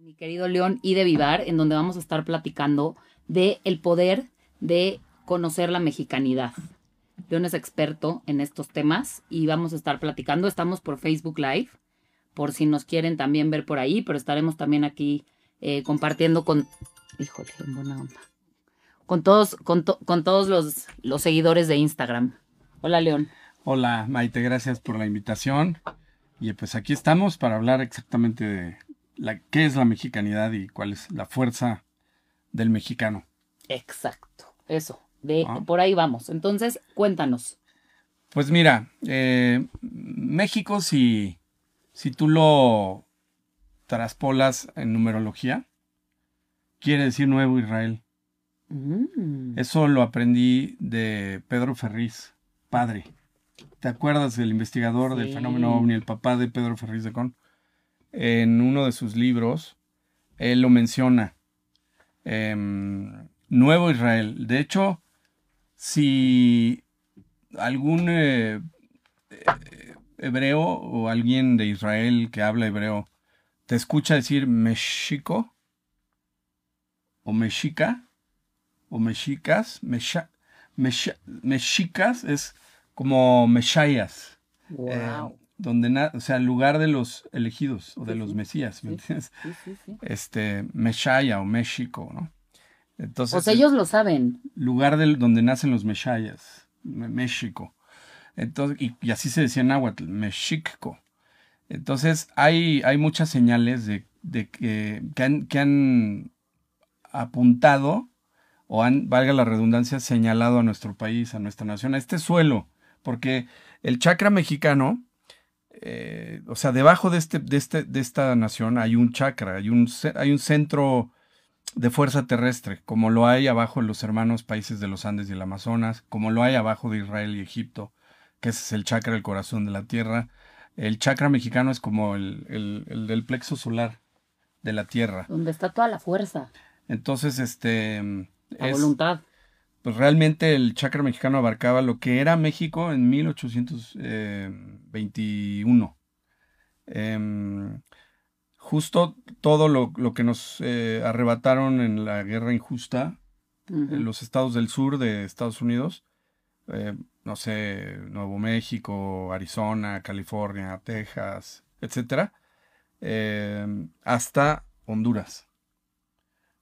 mi querido León y de Vivar, en donde vamos a estar platicando de el poder de conocer la mexicanidad. León es experto en estos temas y vamos a estar platicando. Estamos por Facebook Live, por si nos quieren también ver por ahí, pero estaremos también aquí eh, compartiendo con, híjole, en buena onda, con todos, con, con todos los, los seguidores de Instagram. Hola, León. Hola, Maite, gracias por la invitación. Y pues aquí estamos para hablar exactamente de la, qué es la mexicanidad y cuál es la fuerza del mexicano. Exacto, eso, de ah. por ahí vamos. Entonces, cuéntanos. Pues mira, eh, México, si, si tú lo traspolas en numerología, quiere decir Nuevo Israel. Mm. Eso lo aprendí de Pedro Ferriz, padre. ¿Te acuerdas del investigador del fenómeno ovni, el papá de Pedro Ferriz de Con? En uno de sus libros, él lo menciona. Em, Nuevo Israel. De hecho, si algún eh, eh, hebreo o alguien de Israel que habla hebreo te escucha decir Mexico o Mexica o Mexicas, Mexicas es como Meshayas. Eh, donde o sea, el lugar de los elegidos o de los mesías, ¿me entiendes? Este, Meshaya o México, ¿no? Entonces, sea, ellos lo saben. Lugar del, donde nacen los Meshayas, México. Entonces, y, así se decía en náhuatl, Mexico. Entonces, hay, hay muchas señales de, que, que han apuntado o han, valga la redundancia, señalado a nuestro país, a nuestra nación, a este suelo porque el chakra mexicano, eh, o sea, debajo de, este, de, este, de esta nación hay un chakra, hay un, hay un centro de fuerza terrestre, como lo hay abajo en los hermanos países de los Andes y el Amazonas, como lo hay abajo de Israel y Egipto, que ese es el chakra del corazón de la tierra. El chakra mexicano es como el, el del plexo solar de la tierra. Donde está toda la fuerza. Entonces, este... La voluntad pues realmente el chakra mexicano abarcaba lo que era México en 1821. Eh, em, justo todo lo, que nos eh, arrebataron en la guerra injusta en los estados del sur de Estados Unidos, eh, no sé, Nuevo México, Arizona, California, Texas, etcétera, em, hasta Honduras.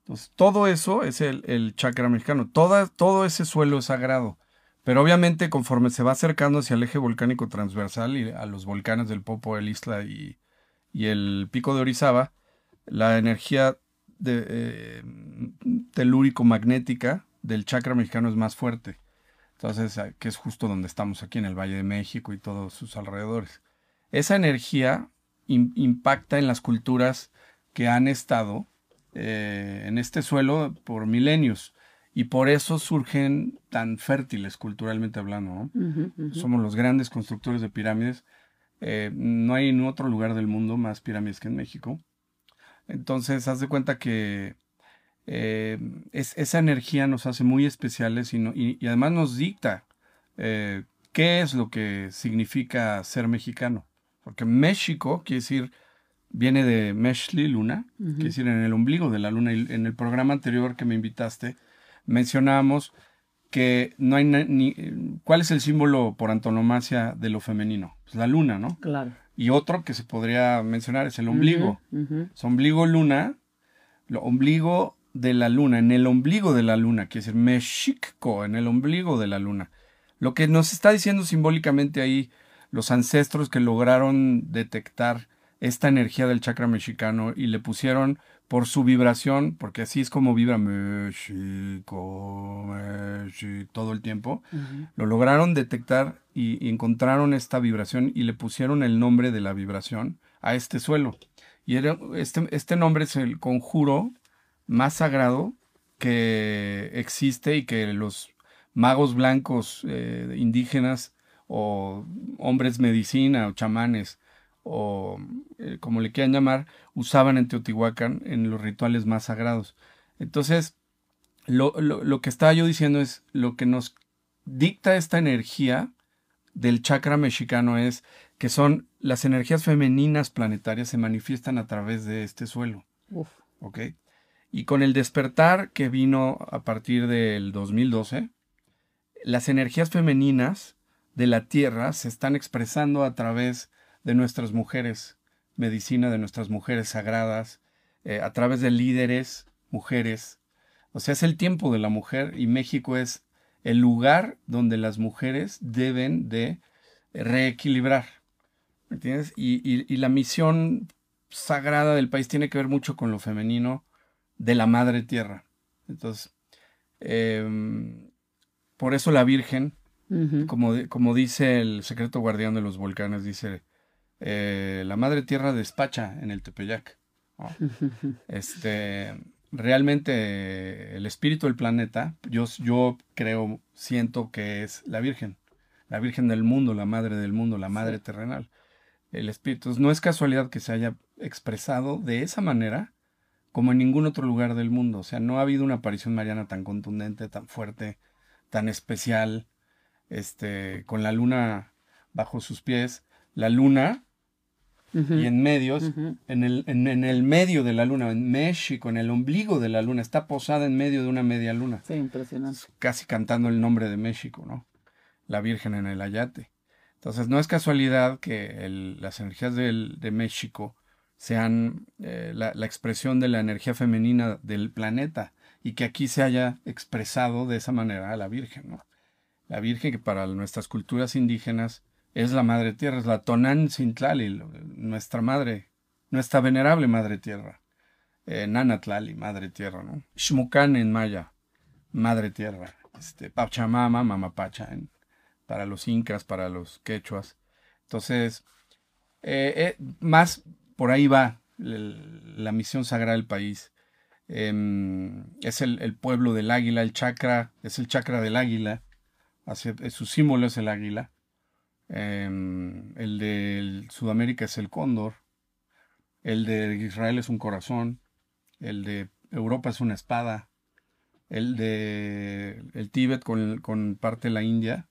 Entonces, todo eso es el, chakra mexicano. todo ese suelo es sagrado. Pero obviamente, conforme se va acercando hacia el eje volcánico transversal y a los volcanes del Popo, el Isla y, el Pico de Orizaba, la energía de, eh, telúrico-magnética del chakra mexicano es más fuerte. Entonces, que es justo donde estamos aquí en el Valle de México y todos sus alrededores. Esa energía impacta en las culturas que han estado eh, en este suelo por milenios y por eso surgen tan fértiles culturalmente hablando. Somos los grandes constructores de pirámides. Eh, no hay en otro lugar del mundo más pirámides que en México. Entonces, haz de cuenta que eh, esa energía nos hace muy especiales y, además nos dicta qué es lo que significa ser mexicano. Porque México quiere decir viene de Meshli Luna, que es decir, en el ombligo de la luna. En el programa anterior que me invitaste, mencionábamos que no hay ni, cuál es el símbolo por antonomasia de lo femenino. Pues la luna, ¿no? Claro. Y otro que se podría mencionar es el ombligo. Es ombligo luna, lo ombligo de la luna, en el ombligo de la luna, es el Meshikko, en el ombligo de la luna. Lo que nos está diciendo simbólicamente ahí los ancestros que lograron detectar esta energía del chakra mexicano y le pusieron por su vibración, porque así es como vibra México, México todo el tiempo, lo lograron detectar y, encontraron esta vibración y le pusieron el nombre de la vibración a este suelo. Y era, este, este nombre es el conjuro más sagrado que existe y que los magos blancos eh, indígenas o hombres medicina o chamanes o eh, como le quieran llamar, usaban en Teotihuacán en los rituales más sagrados. Entonces, lo, lo, que estaba yo diciendo es, lo que nos dicta esta energía del chakra mexicano es que son las energías femeninas planetarias se manifiestan a través de este suelo. Uf. ¿Ok? Y con el despertar que vino a partir del 2012, las energías femeninas de la Tierra se están expresando a través de nuestras mujeres, medicina de nuestras mujeres sagradas, eh, a través de líderes, mujeres. O sea, es el tiempo de la mujer y México es el lugar donde las mujeres deben de reequilibrar. ¿Me entiendes? Y, la misión sagrada del país tiene que ver mucho con lo femenino de la madre tierra. Entonces, em, por eso la Virgen, como, como, dice el secreto guardián de los volcanes, dice, eh, la madre tierra despacha en el Tepeyac. Este, realmente el espíritu del planeta, yo, yo creo, siento que es la Virgen, la Virgen del mundo, la madre del mundo, la madre terrenal. El espíritu. No es casualidad que se haya expresado de esa manera como en ningún otro lugar del mundo. O sea, no ha habido una aparición mariana tan contundente, tan fuerte, tan especial, este, con la luna bajo sus pies. La luna y en medios, en, el, en, el medio de la luna, en México, en el ombligo de la luna, está posada en medio de una media luna. Sí, impresionante. Casi cantando el nombre de México, ¿no? La Virgen en el Ayate. Entonces, no es casualidad que las energías de México sean eh, la, la, expresión de la energía femenina del planeta y que aquí se haya expresado de esa manera a la Virgen, ¿no? La Virgen que para nuestras culturas indígenas es la madre tierra, es la Tonan Sintlali, nuestra madre, nuestra venerable madre tierra. Eh, Nanatlali, madre tierra, ¿no? Shmukan en maya, madre tierra. Este, Pachamama, mamapacha, para los incas, para los quechuas. Entonces, eh, eh, más por ahí va la misión sagrada del país. Em, es el, pueblo del águila, el chakra, es el chakra del águila. su símbolo es el águila. Em, el de Sudamérica es el cóndor. El de Israel es un corazón. El de Europa es una espada. El de el Tíbet con, con parte de la India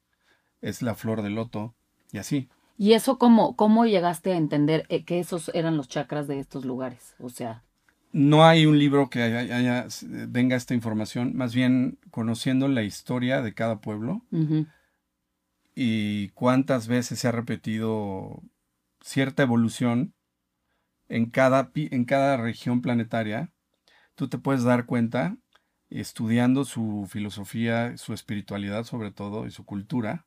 es la flor de loto. Y así. ¿Y eso cómo, cómo llegaste a entender eh, que esos eran los chakras de estos lugares? O sea... No hay un libro que haya, venga esta información, más bien conociendo la historia de cada pueblo y cuántas veces se ha repetido cierta evolución en cada, en cada región planetaria, tú te puedes dar cuenta, estudiando su filosofía, su espiritualidad sobre todo y su cultura,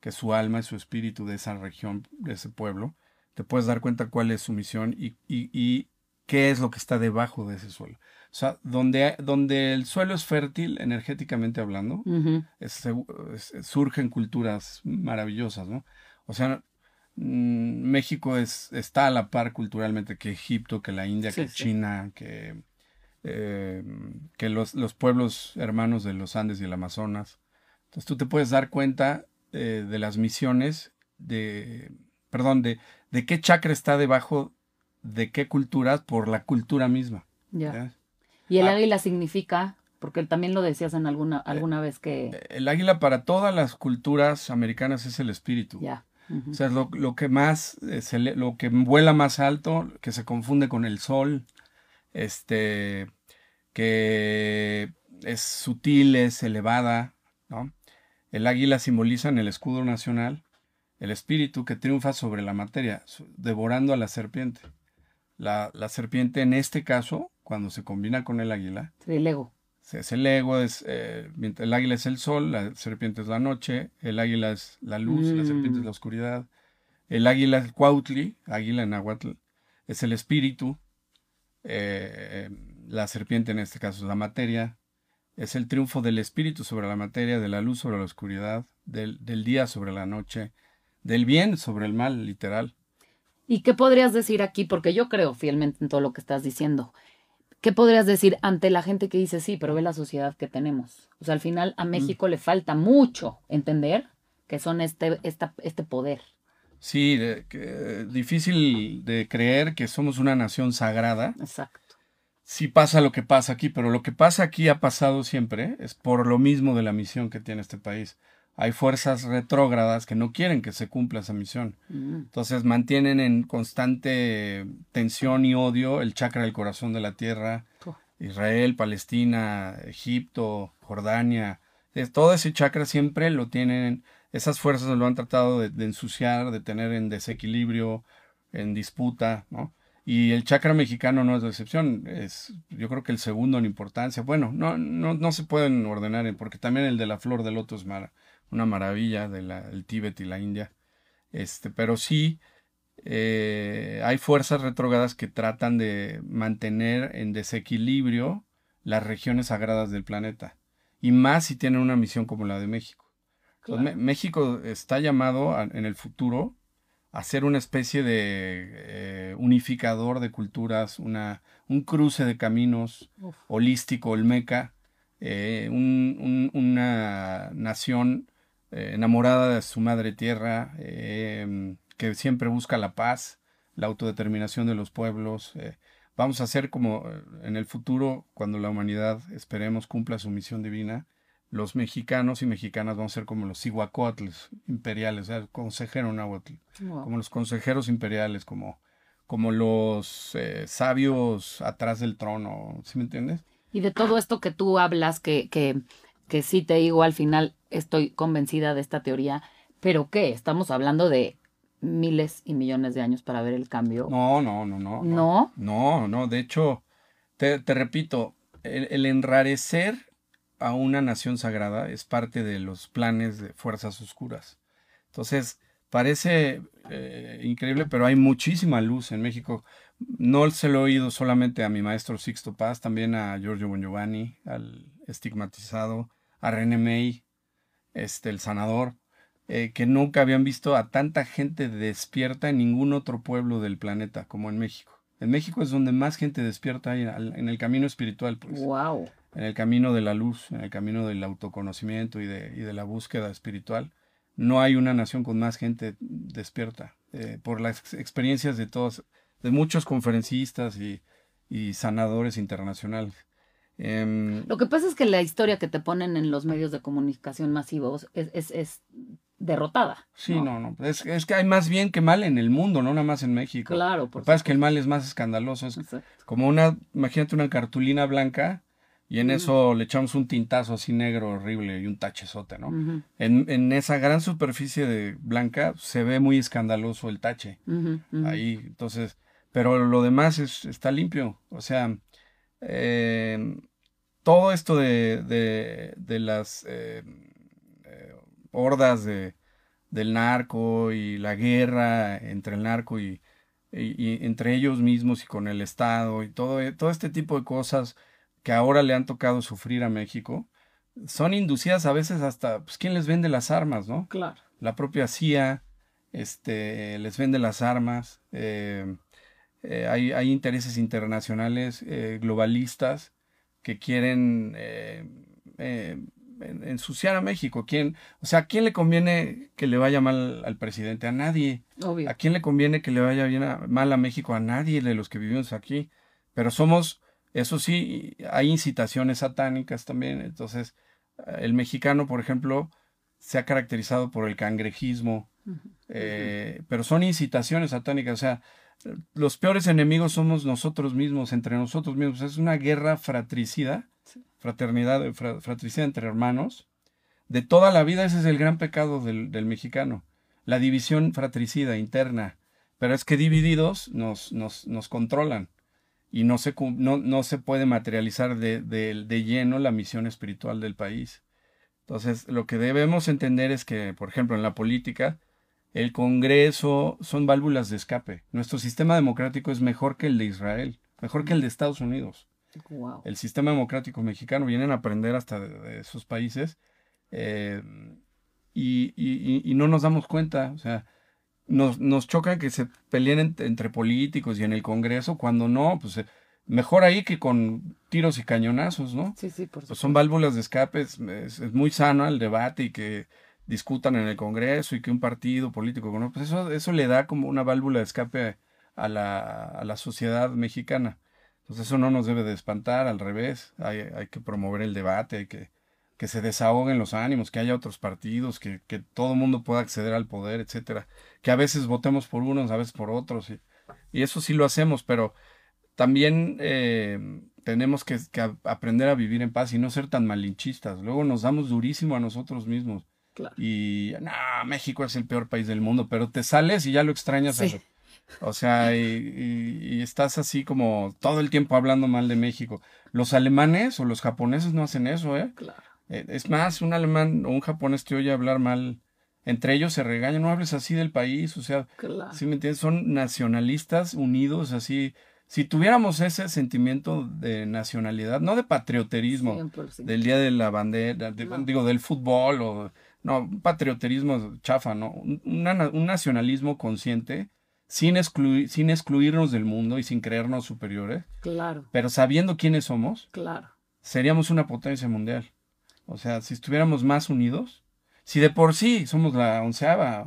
que su alma y su espíritu de esa región, de ese pueblo, te puedes dar cuenta cuál es su misión y, y qué es lo que está debajo de ese suelo. O sea, donde, donde el suelo es fértil, energéticamente hablando, surgen culturas maravillosas, ¿no? O sea, mm, México es, está a la par culturalmente que Egipto, que la India, que China, que, eh, que los, los, pueblos hermanos de los Andes y el Amazonas. Entonces tú te puedes dar cuenta eh, de las misiones, de, perdón, de, de qué chakra está debajo de qué culturas por la cultura misma. Ya. Y el ah. águila significa, porque también lo decías en alguna, alguna vez que... Eh, el águila para todas las culturas americanas es el espíritu. Ya. O sea, es lo, que más, eh, lo que vuela más alto, que se confunde con el sol, este, que es sutil, es elevada, ¿no? El águila simboliza en el escudo nacional el espíritu que triunfa sobre la materia, devorando a la serpiente. La, la serpiente en este caso cuando se combina con el águila. El ego. Es el ego, es, eh, el águila es el sol, la serpiente es la noche, el águila es la luz, la serpiente es la mm. oscuridad. El águila es Cuautli, águila en Aguatl, es el espíritu. Eh, la serpiente en este caso es la materia. Es el triunfo del espíritu sobre la materia, de la luz sobre la oscuridad, del, del día sobre la noche, del bien sobre el mal, literal. ¿Y qué podrías decir aquí? Porque yo creo fielmente en todo lo que estás diciendo. ¿Qué podrías decir ante la gente que dice sí, pero ve la sociedad que tenemos? O sea, al final a mm. México le falta mucho entender que son este, este poder. Sí, difícil de creer que somos una nación sagrada. Exacto. Sí pasa lo que pasa aquí, pero lo que pasa aquí ha pasado siempre, es por lo mismo de la misión que tiene este país. Hay fuerzas retrógradas que no quieren que se cumpla esa misión. Mm. Entonces mantienen en constante tensión y odio el chakra del corazón de la tierra, Oh. Israel, Palestina, Egipto, Jordania. Es- todo ese chakra siempre lo tienen, esas fuerzas lo han tratado de, de ensuciar, de tener en desequilibrio, en disputa, ¿no? Y el chakra mexicano no es la excepción, es yo creo que el segundo en importancia. Bueno, no, no, no se pueden ordenar, en- porque también el de la flor de loto es mara- una maravilla del el Tíbet y la India. Este, pero sí eh, hay fuerzas retrógradas que tratan de mantener en desequilibrio las regiones sagradas del planeta. Y más si tienen una misión como la de México. Entonces, México está llamado a- en el futuro a ser una especie de eh, unificador de culturas, una, un cruce de caminos Uf. holístico, olmeca, eh, un- un- una nación eh, enamorada de su madre tierra, eh, que siempre busca la paz, la autodeterminación de los pueblos. eh. vamos a ser como en el futuro, cuando la humanidad, esperemos, cumpla su misión divina, los mexicanos y mexicanas vamos a ser como los cihuacóatles imperiales, o sea, el consejero náhuatl Wow. como los consejeros imperiales, como, como los eh, sabios atrás del trono, ¿sí me entiendes? Y de todo esto que tú hablas, que, que, que sí te digo, al final estoy convencida de esta teoría, pero ¿qué? Estamos hablando de miles y millones de años para ver el cambio. No, no, no, no. ¿No? No, no, de hecho, te, te repito, el, el enrarecer a una nación sagrada es parte de los planes de fuerzas oscuras. Entonces, parece eh, increíble, pero hay muchísima luz en México. No se lo he oído solamente a mi maestro Sixto Paz, también a Giorgio Bongiovanni, al estigmatizado, a René May, este, el sanador, eh, que nunca habían visto a tanta gente despierta en ningún otro pueblo del planeta como en México. En México es donde más gente despierta hay en el camino espiritual, pues Wow. en el camino de la luz, en el camino del autoconocimiento y de, y de la búsqueda espiritual. No hay una nación con más gente despierta. eh, por las ex- experiencias de todos, de muchos conferencistas y, y sanadores internacionales. Em, Lo que pasa es que la historia que te ponen en los medios de comunicación masivos es, es, es derrotada. sí, no, no. Es, es que hay más bien que mal en el mundo, no nada más en México. Claro, Lo por que pasa es que el mal es más escandaloso. Es como una, imagínate una cartulina blanca y en eso le echamos un tintazo así negro horrible y un tachezote, ¿no? Ujú, En, en esa gran superficie de blanca se ve muy escandaloso el tache ahí, entonces, pero lo demás es, está limpio, o sea, eh, todo esto de, de, de las eh, eh, hordas de, del narco y la guerra entre el narco y, y- y entre ellos mismos y con el Estado y todo, todo este tipo de cosas que ahora le han tocado sufrir a México, son inducidas a veces hasta, pues, ¿quién les vende las armas, no? Claro. La propia CIA este, les vende las armas, eh, eh, hay, hay intereses internacionales eh, globalistas que quieren eh, en- ensuciar a México. ¿Quién, o sea, ¿a quién le conviene que le vaya mal al presidente? A nadie. Obvio. ¿A quién le conviene que le vaya bien a- mal a México? A nadie de los que vivimos aquí. Pero somos, eso sí, hay incitaciones satánicas también. Entonces, el mexicano, por ejemplo, se ha caracterizado por el cangrejismo, eh, pero son incitaciones satánicas. O sea, los peores enemigos somos nosotros mismos, entre nosotros mismos. Es una guerra fratricida, Sí. fraternidad, fra- fratricida entre hermanos. De toda la vida ese es el gran pecado del, del mexicano, la división fratricida interna. Pero es que divididos nos, nos, nos controlan y no se, no, no se puede materializar de, de- de lleno la misión espiritual del país. Entonces, lo que debemos entender es que, por ejemplo, en la política, el Congreso son válvulas de escape. Nuestro sistema democrático es mejor que el de Israel, mejor que el de Estados Unidos. Wow. El sistema democrático mexicano vienen a aprender hasta de, de esos países eh, y, y- y- y no nos damos cuenta. O sea, nos, nos choca que se peleen ent- entre políticos y en el Congreso, cuando no, pues eh, mejor ahí que con tiros y cañonazos, ¿no? Sí, sí, por Pues supuesto. son válvulas de escape, es, es- es muy sano el debate y que discutan en el Congreso y que un partido político, ¿no? pues eso, eso le da como una válvula de escape a la, a la sociedad mexicana. Entonces eso no nos debe de espantar, al revés, hay, hay que promover el debate, hay que, que se desahoguen los ánimos, que haya otros partidos, que, que todo el mundo pueda acceder al poder, etcétera. Que a veces votemos por unos, a veces por otros. Y, y eso sí lo hacemos, pero también eh, tenemos que, aprender a vivir en paz y no ser tan malinchistas. Luego nos damos durísimo a nosotros mismos. Claro. Y, no, México es el peor país del mundo, pero te sales y ya lo extrañas. Sí. O sea, y, y, y, estás así como todo el tiempo hablando mal de México. Los alemanes o los japoneses no hacen eso, ¿eh? Claro. Es más, un alemán o un japonés te oye hablar mal. Entre ellos se regañan, no hables así del país, o sea, Claro. ¿sí me entiendes? Son nacionalistas unidos, así. Si tuviéramos ese sentimiento de nacionalidad, no de patrioterismo, 100%. del día de la bandera, de- No. digo, del fútbol, o no, un patrioterismo chafa, ¿no? Un, una- un nacionalismo consciente, sin, excluir, sin excluirnos del mundo y sin creernos superiores, Claro, pero sabiendo quiénes somos, claro. seríamos una potencia mundial. O sea, si estuviéramos más unidos, si de por sí somos la onceava,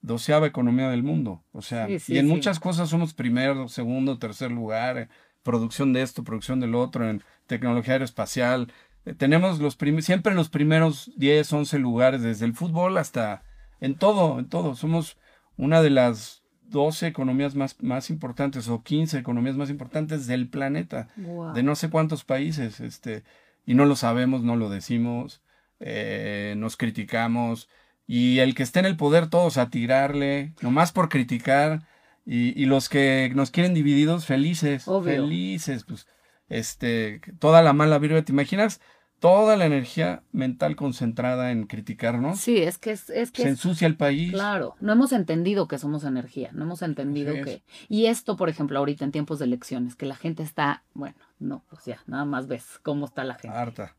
doceava economía del mundo, o sea, Sí, sí, y en sí. muchas cosas somos primero, segundo, tercer lugar, eh, producción de esto, producción del otro, en tecnología aeroespacial. Tenemos los siempre en los primeros 10, 11 lugares, desde el fútbol hasta en todo, en todo. Somos una de las 12 economías más, más importantes o 15 economías más importantes del planeta Wow. de no sé cuántos países, este, y no lo sabemos, no lo decimos, eh, nos criticamos, y el que esté en el poder todos a tirarle, nomás por criticar, y, y los que nos quieren divididos, felices, Obvio. felices, pues, este, toda la mala vibra, ¿te imaginas? Toda la energía mental concentrada en criticarnos, Sí, es que es, es que se ensucia el país. Claro, no hemos entendido que somos energía, no hemos entendido es. que... Y esto, por ejemplo, ahorita en tiempos de elecciones, que la gente está, bueno, no, pues ya, nada más ves cómo está la gente. Harta.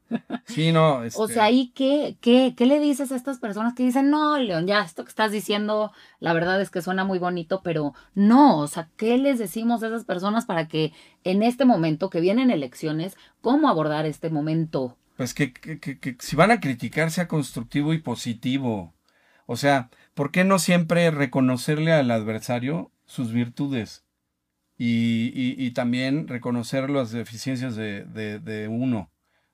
Sí, no, O este, sea, ¿y qué, qué, qué le dices a estas personas que dicen, no, León, ya, esto que estás diciendo, la verdad es que suena muy bonito, pero no, o sea, ¿qué les decimos a esas personas para que en este momento que vienen elecciones, cómo abordar este momento? Pues que, que, que- que si van a criticar sea constructivo y positivo. O sea, ¿por qué no siempre reconocerle al adversario sus virtudes? Y, y, y también reconocer las deficiencias de, de, de uno,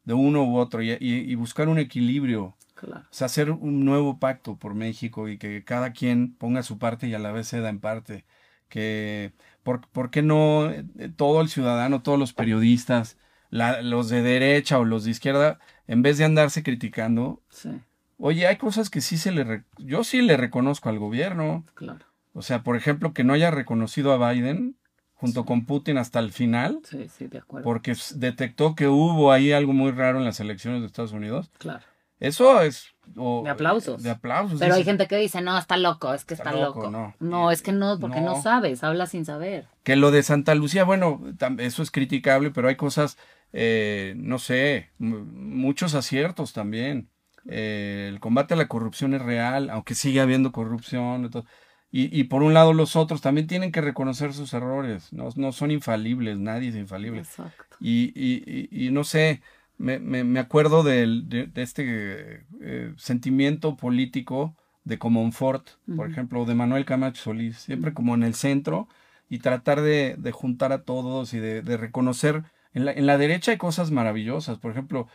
de uno u otro, y, buscar un equilibrio. Claro. O sea, hacer un nuevo pacto por México y que cada quien ponga su parte y a la vez ceda en parte. Que, ¿por, por qué no eh, todo el ciudadano, todos los periodistas, la- los de derecha o los de izquierda, en vez de andarse criticando, Sí, oye, hay cosas que sí se le... re- yo sí le reconozco al gobierno. claro. O sea, por ejemplo, que no haya reconocido a Biden junto Sí. con Putin hasta el final, Sí, sí, de acuerdo. porque detectó que hubo ahí algo muy raro en las elecciones de Estados Unidos. Claro. Eso es... o- De aplausos. De aplausos. Pero hay gente que dice, no, está loco, es que Está está, loco, loco. no. es que no, porque no. No. sabes, habla sin saber. Que lo de Santa Lucía, bueno, eso es criticable, pero hay cosas, eh, no sé, mu- muchos aciertos también. Eh, el combate a la corrupción es real, aunque sigue habiendo corrupción. y todo. Y, y por un lado los otros también tienen que reconocer sus errores, no, no son infalibles, nadie es infalible. Exacto. Y, y, y, no sé, me, me, me acuerdo del, de, de este eh, sentimiento político de Comonfort, por Ujú. ejemplo, de Manuel Camacho Solís, siempre como en el centro y tratar de, de juntar a todos y de, de reconocer. En la, en la derecha hay cosas maravillosas, por ejemplo,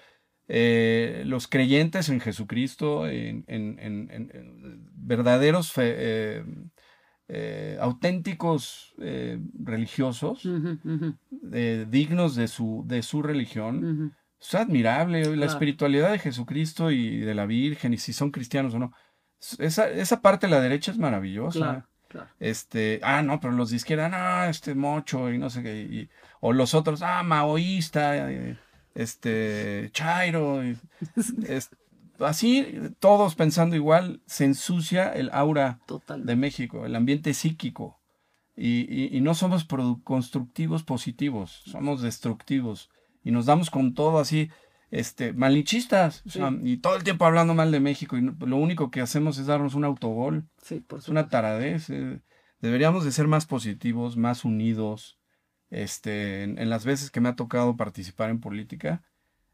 eh, los creyentes en Jesucristo, en, en- en- en- en verdaderos, fe- eh, eh, auténticos religiosos, dignos de su, de su religión. ujú. Es admirable la Claro. espiritualidad de Jesucristo y de la Virgen, y si son cristianos o no. Esa, esa parte de la derecha es maravillosa. Claro, claro. Este, ah, no, pero los de izquierda, no, este mocho y no sé qué. y- o los otros, ah, maoísta, eh, este, chairo. y- es- así, todos pensando igual, se ensucia el aura Total. de México, el ambiente psíquico. Y, y- y no somos constructivos positivos, somos destructivos. Y nos damos con todo así, este, malinchistas. o sea, y todo el tiempo hablando mal de México. Y no- lo único que hacemos es darnos un autogol. Sí, por Es una taradez. eh. Deberíamos de ser más positivos, más unidos. Este, en, en las veces que me ha tocado participar en política,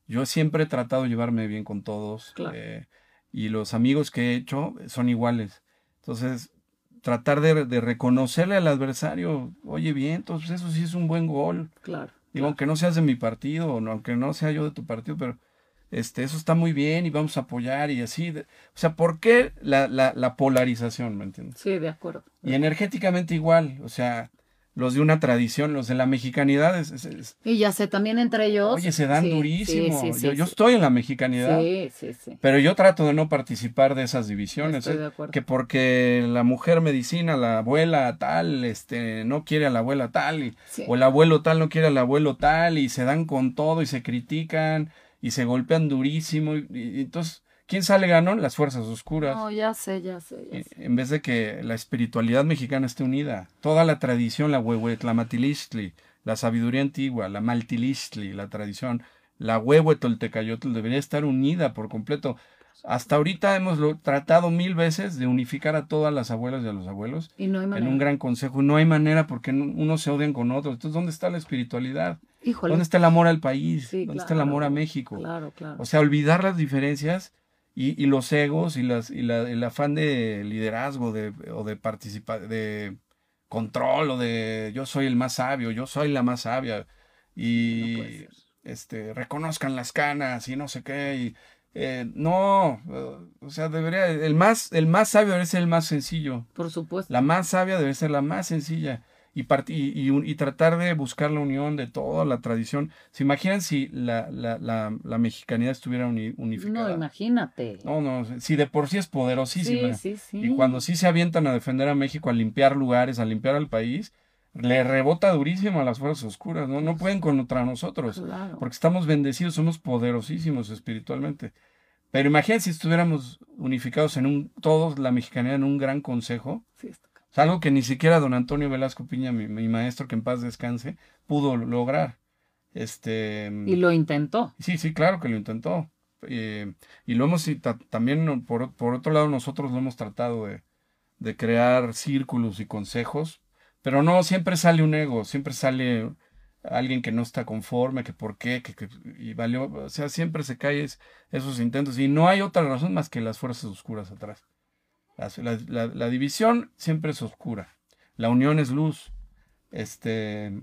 yo siempre he tratado de llevarme bien con todos. Claro. eh, y los amigos que he hecho son iguales. Entonces, tratar de, de reconocerle al adversario, oye, bien, entonces eso sí es un buen gol. Claro. Digo, aunque no seas de mi partido, aunque no sea yo de tu partido, pero este, eso está muy bien y vamos a apoyar y así. O sea, ¿por qué la, la, la polarización, me entiendes? Sí, de acuerdo. Y energéticamente igual, o sea, los de una tradición, los de la mexicanidad. Es, es- es- Y ya sé, también entre ellos. oye, se dan sí, durísimo. sí, sí, yo, yo estoy en la mexicanidad, Sí, sí, sí. pero yo trato de no participar de esas divisiones. Estoy ¿eh? de acuerdo. Que porque la mujer medicina, la abuela tal, este, no quiere a la abuela tal, y, o el abuelo tal no quiere al abuelo tal, y se dan con todo y se critican y se golpean durísimo. Y, y entonces, ¿quién sale ganón? Las fuerzas oscuras. No, ya sé, ya sé, ya Eh, sé. en vez de que la espiritualidad mexicana esté unida. Toda la tradición, la huehuetlamatilichtli, la sabiduría antigua, la maltilistli, la tradición, la huehuetoltecayotl debería estar unida por completo. Hasta ahorita hemos lo- tratado mil veces de unificar a todas las abuelas y a los abuelos Y no hay en manera. un gran consejo. No hay manera porque no- unos se odian con otros. Entonces, ¿dónde está la espiritualidad? Híjole. ¿Dónde está el amor al país? Sí, ¿Dónde está el amor a México? Claro, claro. O sea, olvidar las diferencias y, y los egos y, las, y la- el afán de liderazgo de, o de participar, de control o de yo soy el más sabio, yo soy la más sabia y este reconozcan las canas y no sé qué y eh, no, o sea, debería el más el más sabio debe ser el más sencillo, Por supuesto. la más sabia debe ser la más sencilla y, y, y tratar de buscar la unión de toda la tradición. ¿Se imaginan si la, la, la, la mexicanidad estuviera uni- unificada? No, imagínate. No, no, si de por sí es poderosísima. sí, sí, sí. Y cuando sí se avientan a defender a México, a limpiar lugares, a limpiar al país, le rebota durísimo a las fuerzas oscuras, ¿no? No pueden contra nosotros, Claro. porque estamos bendecidos, somos poderosísimos espiritualmente. Pero imagínense si estuviéramos unificados en un, todos la mexicanidad en un gran consejo, Sí, está es algo que ni siquiera don Antonio Velasco Piña, mi, mi maestro, que en paz descanse, pudo lograr. Este, Y lo intentó. Sí, sí, claro que lo intentó. Eh, y lo hemos, también por, por otro lado, nosotros lo hemos tratado de, de crear círculos y consejos, pero no, siempre sale un ego, siempre sale alguien que no está conforme, que por qué, que, que- y valió, o sea, siempre se caen es- esos intentos y no hay otra razón más que las fuerzas oscuras atrás. La división siempre es oscura, la unión es luz. Este,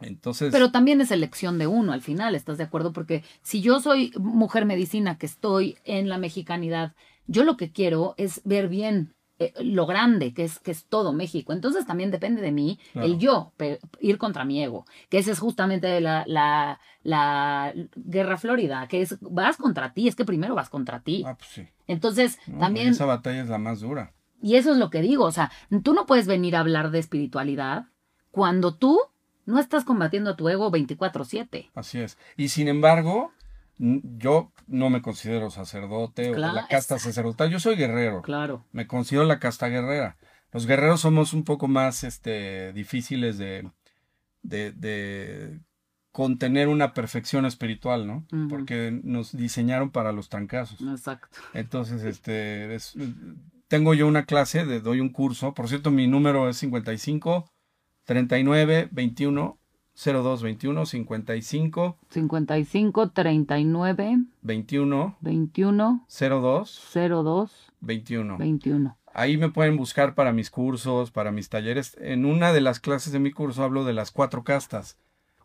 entonces, Pero también es elección de uno al final, ¿estás de acuerdo? Porque si yo soy mujer medicina que estoy en la mexicanidad, yo lo que quiero es ver bien eh, lo grande que es, que es todo México. Entonces también depende de mí Claro. el yo, ir contra mi ego, que esa es justamente la, la, la guerra florida, que es vas contra ti, es que primero vas contra ti. ah, pues sí. Entonces No, también... Esa batalla es la más dura. Y eso es lo que digo, o sea, tú no puedes venir a hablar de espiritualidad cuando tú no estás combatiendo a tu ego 24/7. Así es. Y sin embargo, yo no me considero sacerdote o la casta sacerdotal. Yo soy guerrero. Claro. Me considero la casta guerrera. Los guerreros somos un poco más este, difíciles de, de, de contener una perfección espiritual, ¿no? Porque nos diseñaron para los trancazos. Exacto. Entonces, este, es- tengo yo una clase, de, doy un curso. Por cierto, mi número es 55 39 21 02 21 55 55 39 21 21 02 02 21. 21. Ahí me pueden buscar para mis cursos, para mis talleres. En una de las clases de mi curso hablo de las cuatro castas,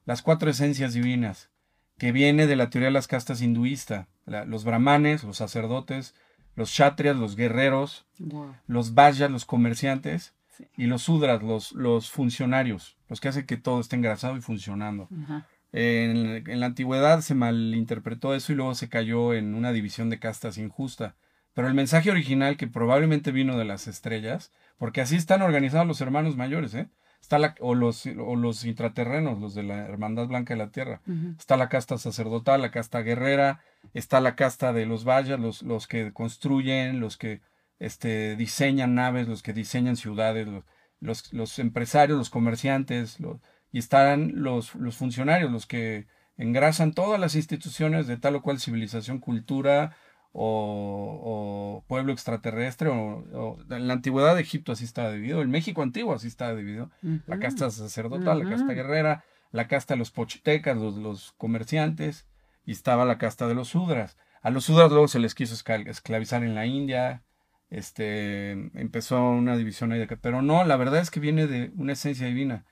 las cuatro esencias divinas, que viene de la teoría de las castas hinduista. La- los brahmanes, los sacerdotes, los kshatriyas, los guerreros, Wow. los vasyas, los comerciantes, Sí. y los sudras, los, los funcionarios, los que hacen que todo esté engrasado y funcionando. Ajá. En, en la antigüedad se malinterpretó eso y luego se cayó en una división de castas injusta. Pero el mensaje original, que probablemente vino de las estrellas, porque así están organizados los hermanos mayores, ¿eh? Está la, o, los, o los intraterrenos, los de la Hermandad Blanca de la Tierra. Está la casta sacerdotal, la casta guerrera, está la casta de los vallas, los, los que construyen, los que este, diseñan naves, los que diseñan ciudades, los, los, los empresarios, los comerciantes, los- y están los, los funcionarios, los que engrasan todas las instituciones de tal o cual civilización, cultura o, o pueblo extraterrestre. O, o- en la antigüedad de Egipto así estaba dividido, el México antiguo así estaba dividido la casta sacerdotal, la casta guerrera, la casta de los pochitecas, los, los comerciantes, y estaba la casta de los sudras. A los sudras luego se les quiso esclavizar en la India, este, empezó una división ahí de que, pero no, la verdad es que viene de una esencia divina.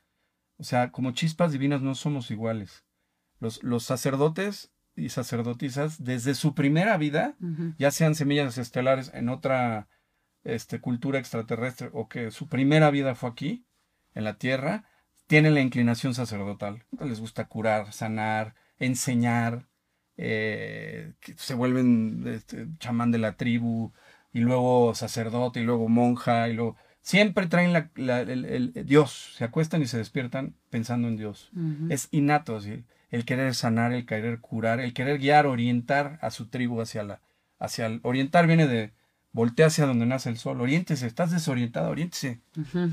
O sea, como chispas divinas no somos iguales. Los, los sacerdotes y sacerdotisas desde su primera vida, ya sean semillas estelares en otra este, cultura extraterrestre o que su primera vida fue aquí, en la tierra, tienen la inclinación sacerdotal. Les gusta curar, sanar, enseñar, eh, se vuelven este, chamán de la tribu, y luego sacerdote, y luego monja, y luego... Siempre traen la, el, Dios, se acuestan y se despiertan pensando en Dios. Es innato, el querer sanar, el querer curar, el querer guiar, orientar a su tribu hacia la... Hacia el, orientar viene de voltea hacia donde nace el sol, oriéntese, estás desorientado, oriéntese,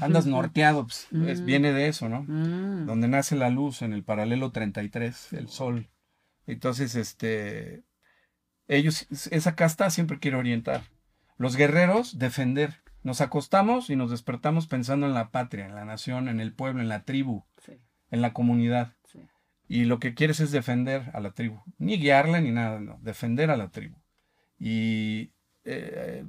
andas norteado, pues, mm. viene de eso, ¿no? Mm. Donde nace la luz en el paralelo 33, el sol. Entonces, este, ellos, esa casta siempre quiere orientar. Los guerreros, defender. Nos acostamos y nos despertamos pensando en la patria, en la nación, en el pueblo, en la tribu, en la comunidad. Y lo que quieres es defender a la tribu. Ni guiarla ni nada, no, defender a la tribu. Y eh,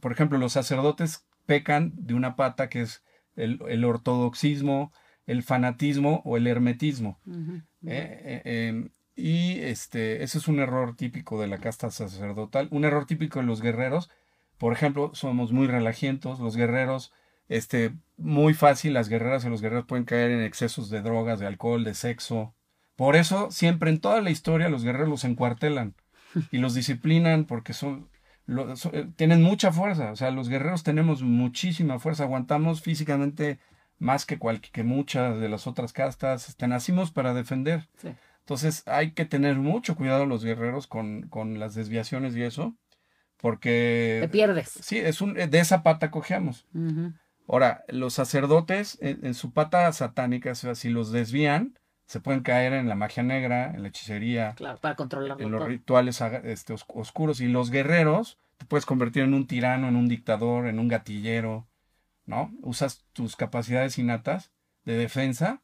por ejemplo, los sacerdotes pecan de una pata que es el, ortodoxismo, el fanatismo o el hermetismo. Eh, eh, em, y este, ese es un error típico de la casta sacerdotal, un error típico de los guerreros. Por ejemplo, somos muy relajientos, los guerreros, este, muy fácil, las guerreras y los guerreros pueden caer en excesos de drogas, de alcohol, de sexo. Por eso, siempre en toda la historia, los guerreros los encuartelan y los disciplinan porque son, eh, tienen mucha fuerza, o sea, los guerreros tenemos muchísima fuerza, aguantamos físicamente más que, cual, que muchas de las otras castas, este, nacimos para defender. Entonces hay que tener mucho cuidado los guerreros con, con las desviaciones y eso, porque... Te pierdes. Sí, es un, de esa pata cojeamos. Ahora, los sacerdotes en, su pata satánica, o sea, si los desvían, se pueden caer en la magia negra, en la hechicería, claro, para controlarlo en los rituales este, oscuros. Y los guerreros te puedes convertir en un tirano, en un dictador, en un gatillero, ¿no? Usas tus capacidades innatas de defensa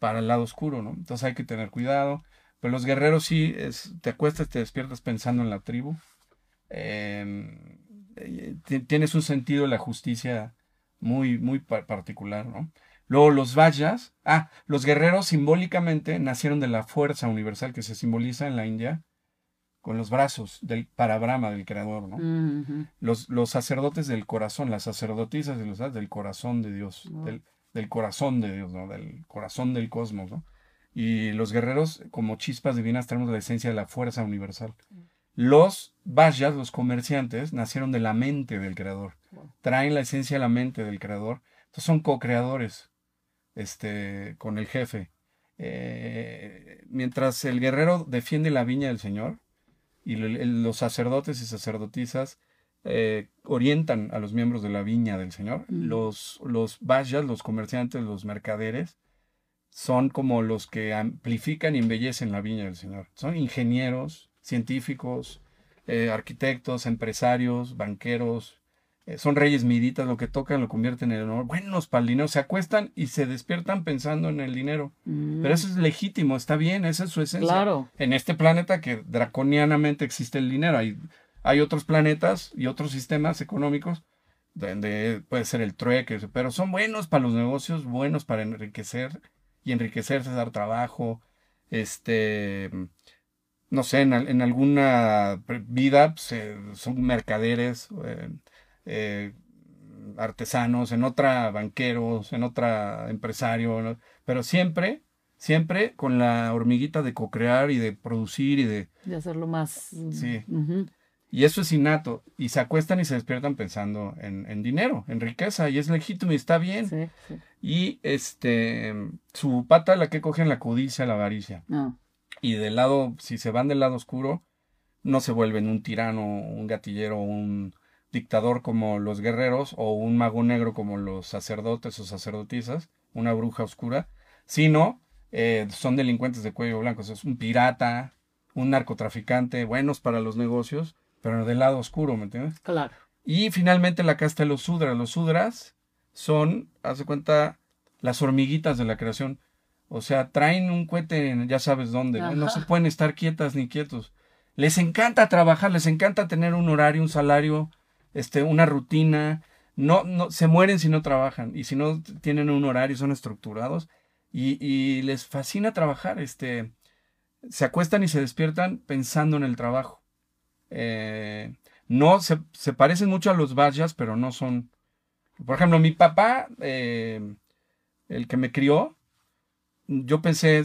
para el lado oscuro, ¿no? Entonces hay que tener cuidado. Pero los guerreros sí, es, te acuestas, te despiertas pensando en la tribu. Em, eh, tienes un sentido de la justicia muy, muy particular, ¿no? Luego los Vayas, ah, los guerreros simbólicamente nacieron de la fuerza universal que se simboliza en la India con los brazos del para Brahma, del creador, ¿no? los, los, sacerdotes del corazón, las sacerdotisas de los, del corazón de Dios, del, del, corazón de Dios, ¿no? Del corazón del cosmos, ¿no? Y los guerreros, como chispas divinas, tenemos la esencia de la fuerza universal. Los Vayas, los comerciantes, nacieron de la mente del creador. Traen la esencia de la mente del creador. Entonces son co-creadores este, con el jefe. Eh, mientras el guerrero defiende la viña del Señor y los sacerdotes y sacerdotisas eh, orientan a los miembros de la viña del Señor, los, los los comerciantes, los mercaderes, son como los que amplifican y embellecen la viña del Señor. Son ingenieros, científicos, eh, arquitectos, empresarios, banqueros, eh, son reyes miditas, lo que tocan lo convierten en oro. Buenos para el dinero, se acuestan y se despiertan pensando en el dinero. Mm. Pero eso es legítimo, está bien, esa es su esencia. Claro. En este planeta que draconianamente existe el dinero, hay, hay otros planetas y otros sistemas económicos donde puede ser el trueque, pero son buenos para los negocios, buenos para enriquecer y enriquecerse, dar trabajo, este, no sé, en, alguna vida pues, eh, son mercaderes, eh, eh, artesanos, en otra banqueros, en otra empresario, pero siempre, siempre con la hormiguita de co-crear y de producir y de... De hacerlo más... Sí. Y eso es innato. Y se acuestan y se despiertan pensando en, dinero, en riqueza, y es legítimo y está bien. Y este, su pata la que cogen la codicia, la avaricia. Ah. Y del lado, si se van del lado oscuro, no se vuelven un tirano, un gatillero, un dictador como los guerreros o un mago negro como los sacerdotes o sacerdotisas, una bruja oscura, sino eh, son delincuentes de cuello blanco, es un pirata, un narcotraficante, buenos para los negocios, pero del lado oscuro, ¿me entiendes? Claro. Y finalmente la casta de los sudras. Los sudras son, hace cuenta, las hormiguitas de la creación. O sea, traen un cohete ya sabes dónde. No se pueden estar quietas ni quietos. Les encanta trabajar, les encanta tener un horario, un salario, este, una rutina, no, no, se mueren si no trabajan y si no tienen un horario, son estructurados y, y les fascina trabajar, este, se acuestan y se despiertan pensando en el trabajo. Eh, no, se, se, parecen mucho a los Vajras, pero no son. Por ejemplo, mi papá, eh, el que me crió, yo pensé,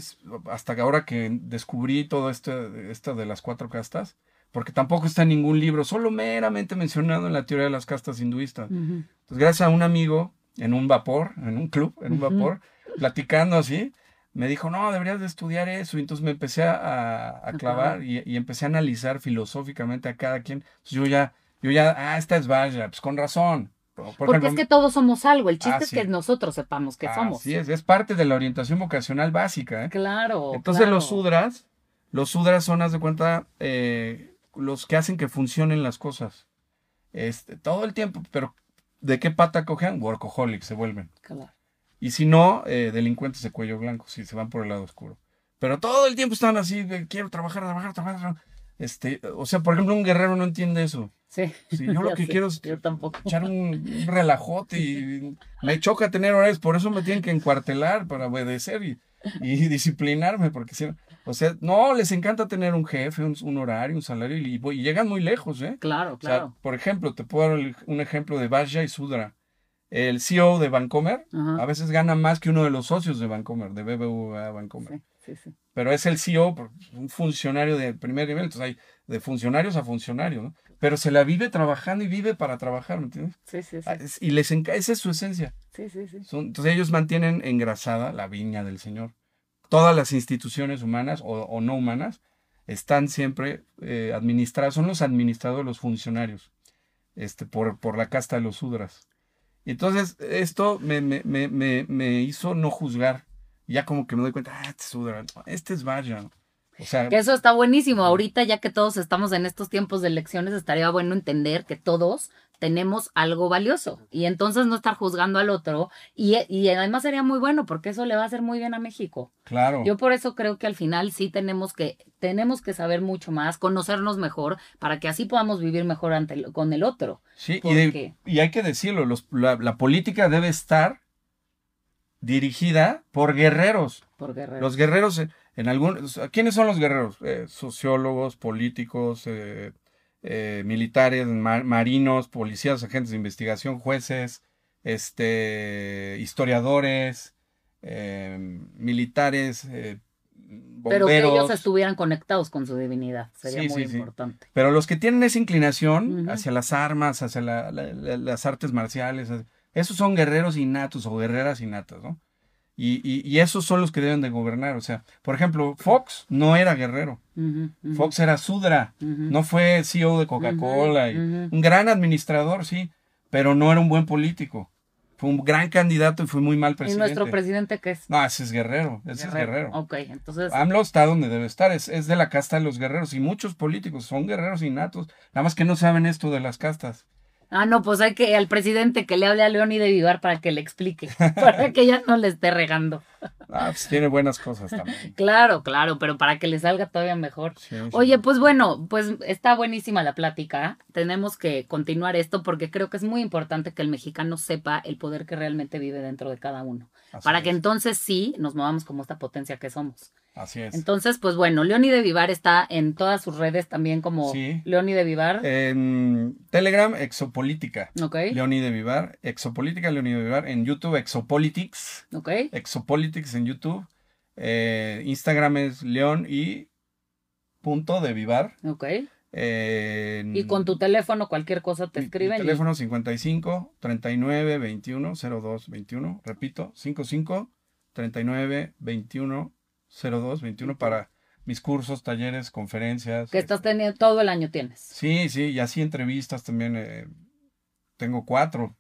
hasta ahora que descubrí todo esto, esto de las cuatro castas, porque tampoco está en ningún libro, solo meramente mencionado en la teoría de las castas hinduistas. Entonces, gracias a un amigo en un vapor, en un club, en un vapor, platicando así, me dijo, no, deberías de estudiar eso. Y entonces me empecé a, clavar y, empecé a analizar filosóficamente a cada quien. Entonces yo ya, yo ya, ah, esta es Vaya, pues con razón. Porque es que todos somos algo, el chiste ah, es que nosotros sepamos que somos. Sí, es, es parte de la orientación vocacional básica. ¿eh? Claro. Entonces los sudras, los sudras son, haz de cuenta, eh, los que hacen que funcionen las cosas. Este, todo el tiempo, pero ¿de qué pata cogen? Workaholics se vuelven. Claro. Y si no, eh, delincuentes de cuello blanco, si se van por el lado oscuro. Pero todo el tiempo están así, quiero trabajar, trabajar, trabajar. Este, o sea, por ejemplo, un guerrero no entiende eso. Sí. yo lo que quiero es echar un, relajote y me choca tener horarios, por eso me tienen que encuartelar para obedecer y, y disciplinarme, porque si o sea, no, les encanta tener un jefe, un, horario, un salario y, llegan muy lejos, ¿eh? Claro, claro. por ejemplo, te puedo dar un ejemplo de Vajra y Sudra el CEO de Vancomer a veces gana más que uno de los socios de Vancomer, de BBVA Vancomer. Sí, sí, Pero es el CEO, un funcionario de primer nivel, entonces hay de funcionarios a funcionarios, ¿no? Pero se la vive trabajando y vive para trabajar, ¿me entiendes? Sí, sí, sí. Ah, y les esa es su esencia. Sí, sí, sí. entonces ellos mantienen engrasada la viña del Señor. Todas las instituciones humanas o, no humanas están siempre eh, administradas, son los administradores, los funcionarios, este, por, por la casta de los sudras. Y entonces esto me, me, me, me, hizo no juzgar. Ya como que me doy cuenta, ah, este es este es Vaya. O sea, que eso está buenísimo. Ahorita, ya que todos estamos en estos tiempos de elecciones, estaría bueno entender que todos tenemos algo valioso y entonces no estar juzgando al otro y, y, además sería muy bueno porque eso le va a hacer muy bien a México. Claro. Yo por eso creo que al final sí tenemos que tenemos que saber mucho más, conocernos mejor para que así podamos vivir mejor ante con el otro. Sí, y, hay que decirlo, los, la, política debe estar dirigida por guerreros. Por guerreros. Los guerreros en algún ¿quiénes son los guerreros? Eh, sociólogos, políticos, eh, eh, militares, marinos, policías, agentes de investigación, jueces, este, historiadores, eh, militares, eh, Pero que ellos estuvieran conectados con su divinidad, sería muy importante. Pero los que tienen esa inclinación hacia las armas, hacia las artes marciales, esos son guerreros innatos o guerreras innatas, ¿no? Y, esos son los que deben de gobernar. O sea, por ejemplo, Fox no era guerrero. Fox era Sudra. No fue CEO de Coca-Cola. Un gran administrador, sí, pero no era un buen político. Fue un gran candidato y fue muy mal presidente. ¿Y nuestro presidente qué es? No, ese es guerrero. Ese es guerrero. Ok, entonces. AMLO está donde debe estar. Es, es de la casta de los guerreros. Y muchos políticos son guerreros innatos. Nada más que no saben esto de las castas. Ah, no, pues hay que al presidente que le hable a Leoni de Vivar para que le explique, para que ella no le esté regando. Ah, pues tiene buenas cosas también. claro, claro, pero para que le salga todavía mejor. Oye, pues bueno, pues está buenísima la plática. Tenemos que continuar esto porque creo que es muy importante que el mexicano sepa el poder que realmente vive dentro de cada uno. para que entonces sí nos movamos como esta potencia que somos. Así es. Entonces, pues bueno, Leoni de Vivar está en todas sus redes también como sí. Leoni de Vivar. En Telegram, Exopolítica. Ok. Leoni de Vivar. Exopolítica, Leoni de Vivar. En YouTube, Exopolitics. Ok. Exopolitics en YouTube. Eh, Instagram es León y punto de Vivar. Ok. y con tu teléfono, cualquier cosa te escriben. teléfono 55 39 21 02 21. Repito, 55 39 21 02 21 para mis cursos, talleres, conferencias. Que estás teniendo todo el año tienes. Sí, sí, y así entrevistas también. Eh, tengo cuatro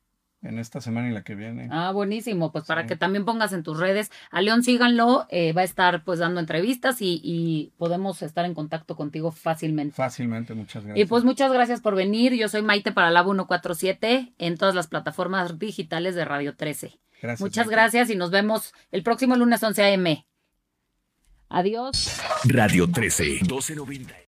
en esta semana y la que viene. Ah, buenísimo. Pues para que también pongas en tus redes. A León síganlo, eh, va a estar pues dando entrevistas y, y, podemos estar en contacto contigo fácilmente. Fácilmente, muchas gracias. Y pues muchas gracias por venir. Yo soy Maite para Lab 147 en todas las plataformas digitales de Radio 13. Gracias. Muchas gracias y nos vemos el próximo lunes 11 a.m. Adiós. Radio 13, 1290.